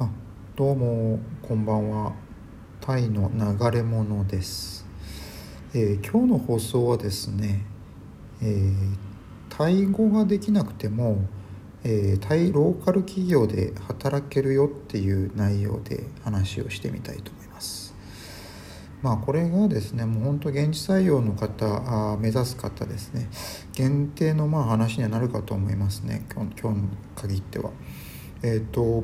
あどうもこんばんは。タイの流れ者です、えー今日の放送はですね、えータイ語ができなくても、えータイローカル企業で働けるよっていう内容で話をしてみたいと思います。まあこれがですねもう本当現地採用の方あ目指す方ですね限定のまあ話にはなるかと思いますね今日今日の限っては。えっ、と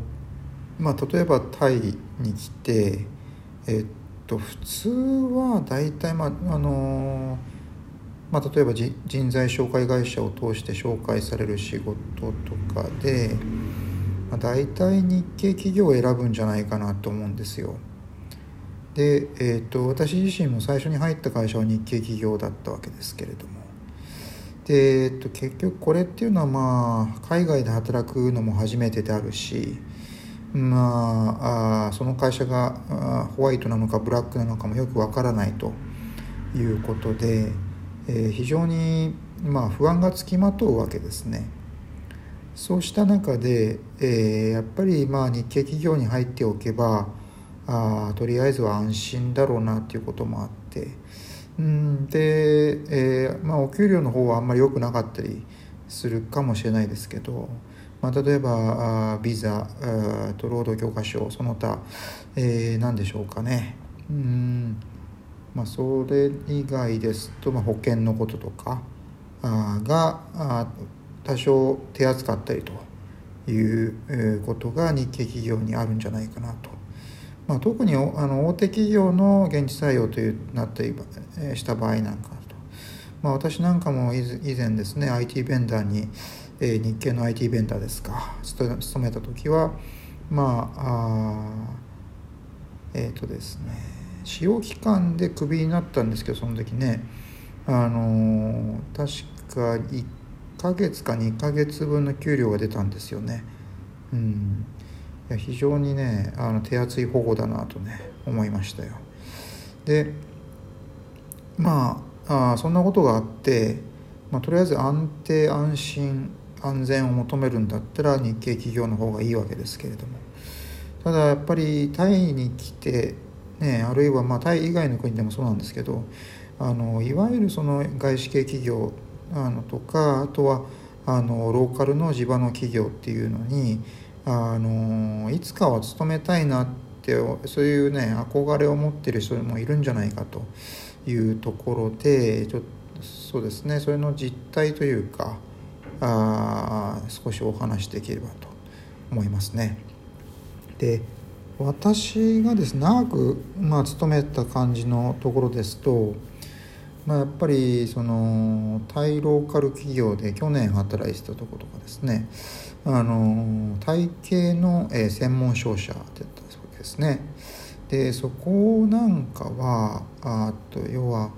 まあ例えばタイに来てえっと普通は大体まああのまあ、例えば人材紹介会社を通して紹介される仕事とかで、まあ、大体日系企業を選ぶんじゃないかなと思うんですよ。で、えー、と私自身も最初に入った会社は日系企業だったわけですけれどもで、えー、と結局これっていうのはまあ海外で働くのも初めてであるしまああその会社がホワイトなのかブラックなのかもよくわからないということで、えー非常にまあ不安がつきまとうわけですね。そうした中で、えーやっぱりまあ日系企業に入っておけばあとりあえずは安心だろうなっていうこともあってうんで、えーまあ、お給料の方はあんまり良くなかったりするかもしれないですけど、まあ、例えばあビザあと労働許可証その他、えー何でしょうかねうんまあ、それ以外ですと、まあ、保険のこととかあがあ多少手厚かったりというえことが日系企業にあるんじゃないかなと。まあ、特におあの大手企業の現地採用というなったりえした場合なんか、まあ、私なんかも以前ですね IT ベンダーに、え日系の IT ベンダーですか勤めた時はまあえっ、とですね使用期間でクビになったんですけどその時ねあのー確か1ヶ月か2ヶ月分の給料が出たんですよね。うん。いや非常にねあの手厚い保護だなとね思いましたよ。でまああそんなことがあって、まあ、とりあえず安定安心安全を求めるんだったら日系企業の方がいいわけですけれども。ただやっぱりタイに来て、ね、あるいはまタイ以外の国でもそうなんですけどあのいわゆるその外資系企業あのとかあとはあのローカルの地場の企業っていうのにあのいつかは勤めたいなってそういうね憧れを持ってる人もいるんじゃないかと。いうところでちょっとそうですねそれの実態というかあ少しお話しできればと思いますね。で私がですね長く、まあ、勤めた感じのところですと、まあ、やっぱりそのタイローカル企業で去年働いてたところとかですねあのタイ系の、えー専門商社だったわけですね。でそこなんかはあと要は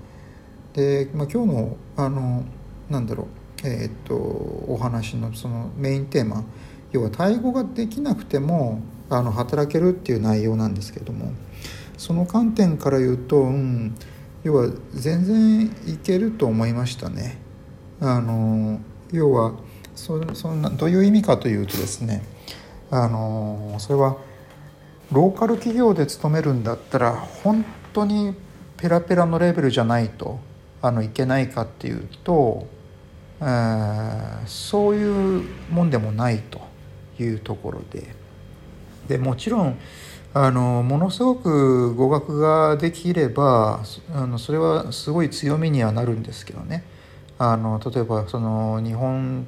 で、まあ、今日のあのなんだろうえーっとお話のそのメインテーマ要はタイ語ができなくてもあの働けるっていう内容なんですけれどもその観点から言うと、うん、要は全然いけると思いましたね。あの要はそそんなどういう意味かというとですねあのそれはローカル企業で勤めるんだったら本当にペラペラのレベルじゃないとあのいけないかっていうと、えーそういうもんでもないというところで。でもちろんあのものすごく語学ができればあのそれはすごい強みにはなるんですけどね。あの例えばその日本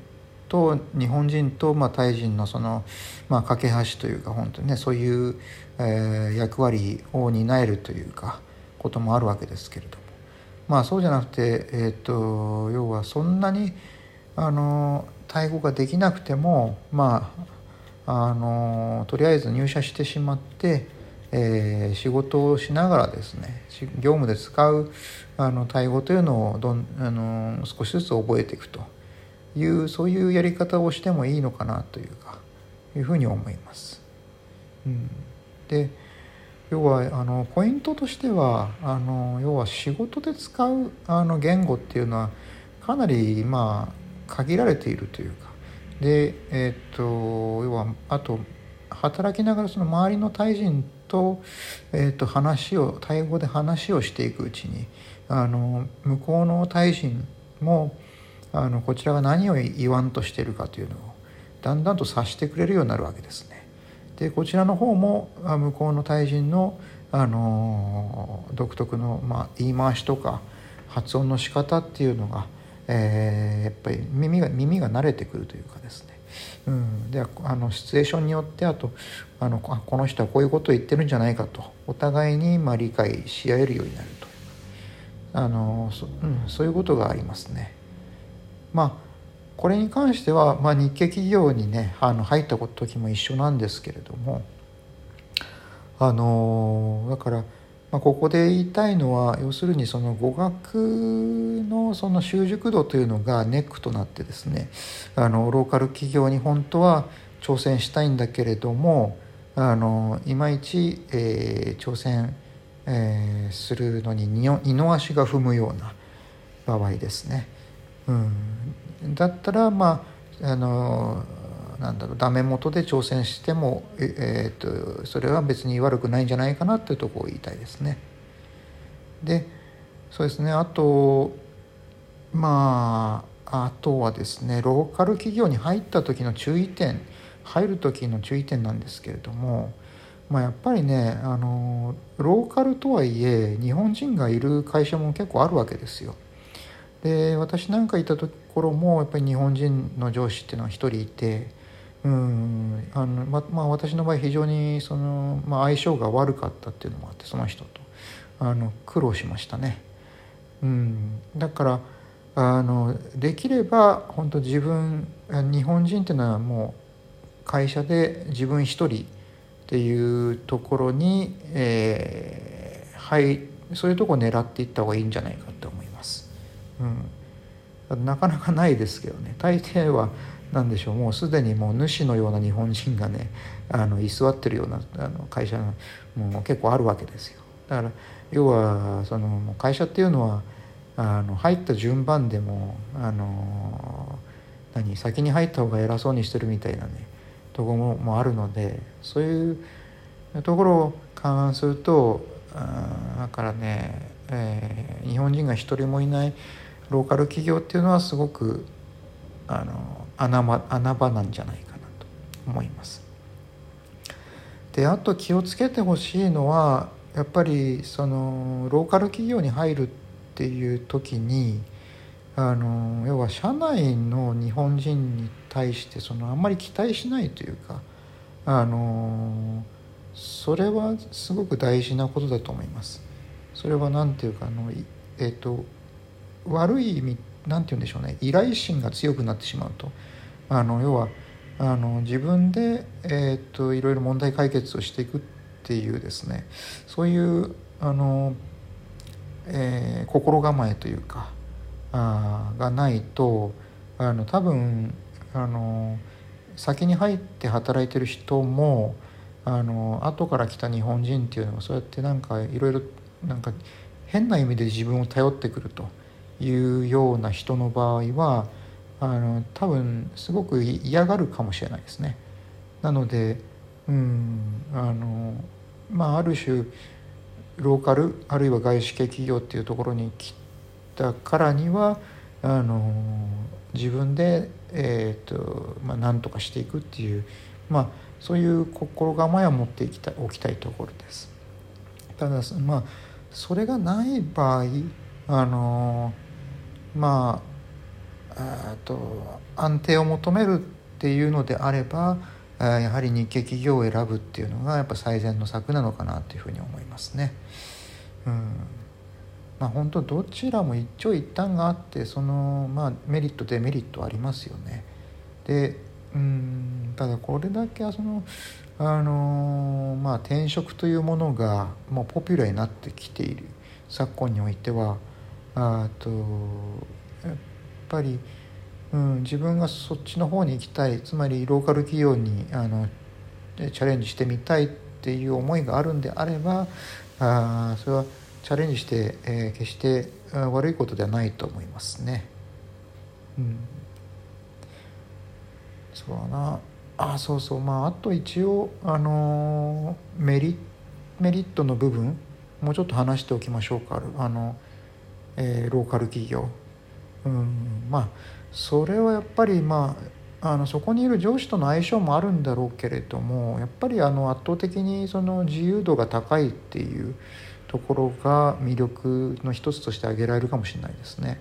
と日本人と、まあ、タイ人のその、まあ、架け橋というか本当にねそういう、えー役割を担えるというかこともあるわけですけれども。まあそうじゃなくて、えー、と要はそんなにあのタイ語ができなくてもまああのとりあえず入社してしまって、えー仕事をしながらですね業務で使うあのタイ語というのをどんあの少しずつ覚えていくと。いうそういうやり方をしてもいいのかなというかいうふうに思います。うん、で要はあのポイントとしてはあの要は仕事で使うあの言語っていうのはかなりまあ限られているというかでえっと要はあと働きながらその周りのタイ人と,、えー、と話をタイ語で話をしていくうちにあの向こうのタイ人もあのこちらが何を言わんとしてるかというのをだんだんと察してくれるようになるわけですね。でこちらの方も向こうのタイ人のあの独特の、まあ、言い回しとか発音の仕方っていうのが、えー、やっぱり耳が耳が慣れてくるというかですね、うん、であのシチュエーションによってあとあのこの人はこういうことを言ってるんじゃないかとお互いにまあ理解し合えるようになるとあのそ,、うん、そういうことがありますね。まあこれに関しては、まあ、日系企業にねあの入った時も一緒なんですけれどもあのだから、まあ、ここで言いたいのは要するにその語学のその習熟度というのがネックとなってですねあのローカル企業に本当は挑戦したいんだけれどもあのいまいち、えー、挑戦、えー、するのに二の足が踏むような場合ですね。うん、だったらまああのなんだろうダメ元で挑戦しても、えー、とそれは別に悪くないんじゃないかなっていうところを言いたいですね。でそうですねあとまああとはですねローカル企業に入った時の注意点入る時の注意点なんですけれども、まあ、やっぱりねあのローカルとはいえ日本人がいる会社も結構あるわけですよ。で私なんかいたところもやっぱり日本人の上司っていうのは一人いてうんあのままあ私の場合非常にその、まあ、相性が悪かったっていうのもあってその人とあの苦労しましたね。うん、だからあのできれば本当自分日本人っていうのはもう会社で自分一人っていうところに、えー、はいそういうとこを狙っていった方がいいんじゃないかと思います。うん、なかなかないですけどね。大抵は何でしょう。もうすでにもう主のような日本人がねあの居座ってるようなあの会社も結構あるわけですよ。だから要はその会社っていうのはあの入った順番でもあの何先に入った方が偉そうにしてるみたいなねところもあるのでそういうところを勘案するとだからね、えー、日本人が一人もいないローカル企業っていうのはすごくあの穴場穴場なんじゃないかなと思います。であと気をつけてほしいのはやっぱりそのローカル企業に入るっていう時にあの要は社内の日本人に対してそのあんまり期待しないというかあのそれはすごく大事なことだと思います。それは何ていうかあの、えーと、悪い意味何て言うんでしょうね。依頼心が強くなってしまうと。あの要はあの自分で、えーと、いろいろ問題解決をしていくっていうですね。そういうあの、えー、心構えというかあがないとあの多分あの先に入って働いてる人もあの後から来た日本人っていうのはそうやってなんかいろいろなんか変な意味で自分を頼ってくるというような人の場合はあの多分すごく嫌がるかもしれないですね。なのでうんあのまあある種ローカルあるいは外資系企業っていうところに来たからにはあの自分で、えーとまあ、何とかしていくっていう、まあ、そういう心構えを持っていきたおきたいところです。ただまあそれがない場合あのまあと安定を求めるっていうのであればやはり日系企業を選ぶっていうのがやっぱ最善の策なのかなというふうに思いますね。うんまあ、本当どちらも一長一短があってその、まあ、メリットデメリットありますよね。でうんただこれだけそのあのまあ転職というものがもうポピュラーになってきている。昨今においては。あとやっぱり、うん、自分がそっちの方に行きたい。つまりローカル企業にあのチャレンジしてみたいっていう思いがあるんであればあそれはチャレンジして、えー、決して悪いことではないと思いますね。うん、そうだな。あそうそう。まああと一応あのメリメリットの部分もうちょっと話しておきましょうか。あの、えー、ローカル企業。うん。まあそれはやっぱりまああのそこにいる上司との相性もあるんだろうけれどもやっぱりあの圧倒的にその自由度が高いっていうところが魅力の一つとして挙げられるかもしれないですね。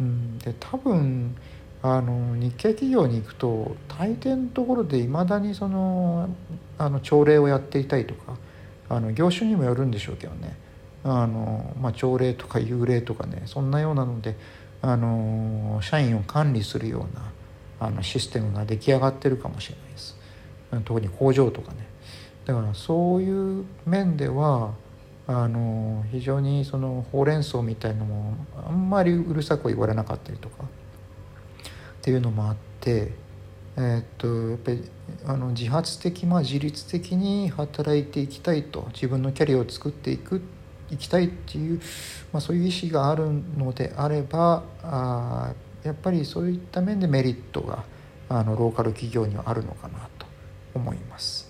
うん、で多分あの日系企業に行くと大抵のところでいまだにそのあの朝礼をやっていたりとかあの業種にもよるんでしょうけどね。あの、まあ、朝礼とか幽霊とかねそんなようなのであの社員を管理するようなあのシステムが出来上がってるかもしれないです。特に工場とかね。だからそういう面ではあの非常にそのほうれん草みたいのもあんまりうるさく言われなかったりとか。っていうのもあってえー、っとやっぱりあの自発的、まあ、自律的に働いていきたいと自分のキャリアを作っていくいきたいっていう、まあ、そういう意思があるのであればあやっぱりそういった面でメリットがあのローカル企業にはあるのかなと思います。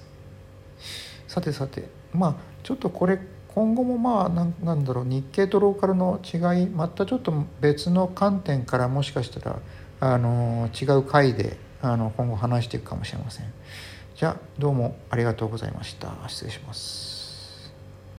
さてさてまあちょっとこれ今後もまあなんだろう日系とローカルの違いまたちょっと別の観点からもしかしたらあの違う回であの今後話していくかもしれません。じゃあどうもありがとうございました。失礼します。